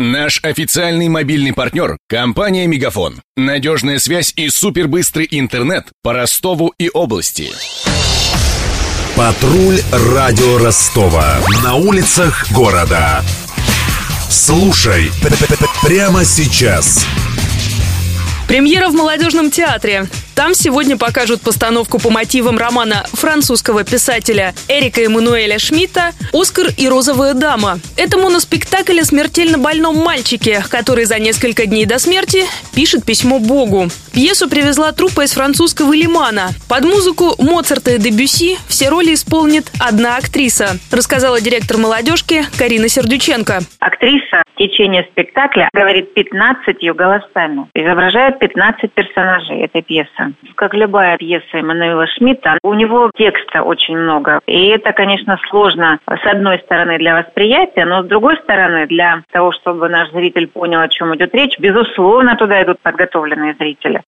Наш официальный мобильный партнер – компания «Мегафон». Надежная связь и супербыстрый интернет по Ростову и области. Патруль радио Ростова. На улицах города. Слушай прямо сейчас. Премьера в молодежном театре. Там сегодня покажут постановку по мотивам романа французского писателя Эрика Эммануэля Шмидта «Оскар и розовая дама». Это моноспектакль о смертельно больном мальчике, который за несколько дней до смерти пишет письмо Богу. Пьесу привезла труппа из французского Лимана. Под музыку Моцарта и Дебюси все роли исполнит одна актриса, рассказала директор молодежки Карина Сердюченко. Актриса в течение спектакля говорит 15 голосами, изображает 15 персонажей этой пьесы. Как любая пьеса Эммануила Шмидта, у него текста очень много. И это, конечно, сложно с одной стороны для восприятия, но с другой стороны для того, чтобы наш зритель понял, о чем идет речь, безусловно, туда идут подготовленные зрители.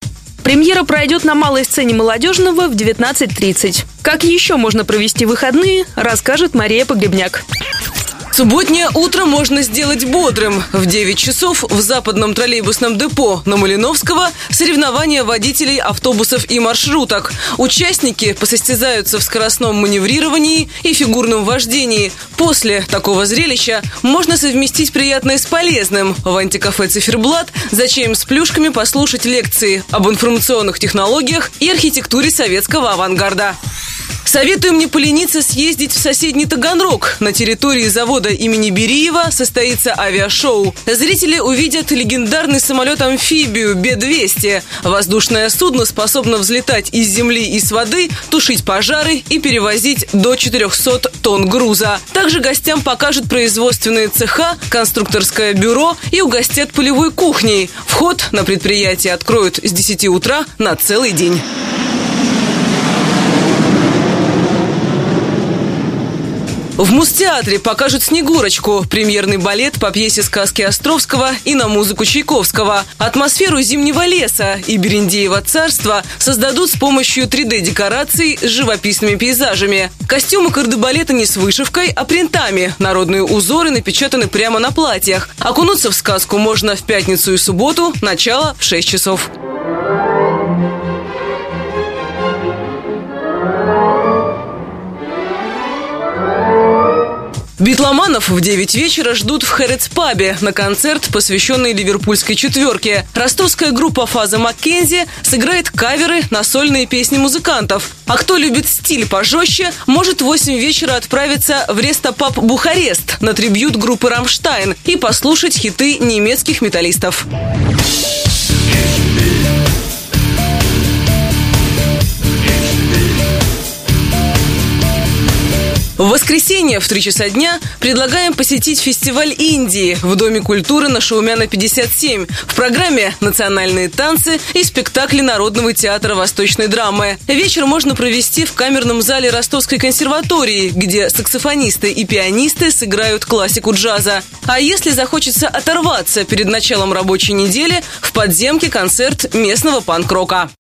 Премьера пройдет на малой сцене молодежного в 19.30. Как еще можно провести выходные, расскажет Мария Погребняк. Субботнее утро можно сделать бодрым. В 9 часов в западном троллейбусном депо на Малиновского соревнования водителей автобусов и маршруток. Участники посостязаются в скоростном маневрировании и фигурном вождении. После такого зрелища можно совместить приятное с полезным. В антикафе «Циферблат» за чаем с плюшками послушать лекции об информационных технологиях и архитектуре советского авангарда. Советуем не полениться съездить в соседний Таганрог. На территории завода имени Бериева состоится авиашоу. Зрители увидят легендарный самолет-амфибию Б-200. Воздушное судно способно взлетать из земли и с воды, тушить пожары и перевозить до 400 тонн груза. Также гостям покажут производственные цеха, конструкторское бюро и угостят полевой кухней. Вход на предприятие откроют с 10 утра на целый день. В Мустеатре покажут «Снегурочку» – премьерный балет по пьесе сказки Островского и на музыку Чайковского. Атмосферу зимнего леса и Берендеева царства создадут с помощью 3D-декораций с живописными пейзажами. Костюмы кардебалета не с вышивкой, а принтами. Народные узоры напечатаны прямо на платьях. Окунуться в сказку можно в пятницу и субботу, начало в 6 часов. Битломанов в 9 вечера ждут в Хэритс-пабе на концерт, посвященный ливерпульской четверке. Ростовская группа «Фаза Маккензи» сыграет каверы на сольные песни музыкантов. А кто любит стиль пожестче, может в 8 вечера отправиться в Рестопаб Бухарест на трибют группы «Рамштайн» и послушать хиты немецких металлистов. В воскресенье в 3 часа дня предлагаем посетить фестиваль Индии в Доме культуры на Шаумяна 57. В программе национальные танцы и спектакли Народного театра восточной драмы. Вечер можно провести в камерном зале Ростовской консерватории, где саксофонисты и пианисты сыграют классику джаза. А если захочется оторваться перед началом рабочей недели, в подземке концерт местного панк-рока.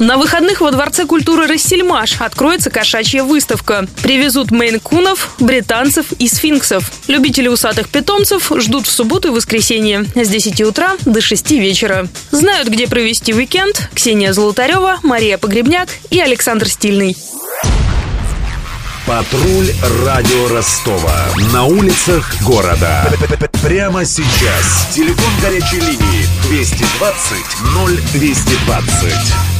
На выходных во Дворце культуры «Ростсельмаш» откроется кошачья выставка. Привезут мейн-кунов, британцев и сфинксов. Любители усатых питомцев ждут в субботу и воскресенье с 10 утра до 6 вечера. Знают, где провести уикенд Ксения Золотарева, Мария Погребняк и Александр Стильный. Патруль радио Ростова. На улицах города. Прямо сейчас. Телефон горячей линии 220 0220.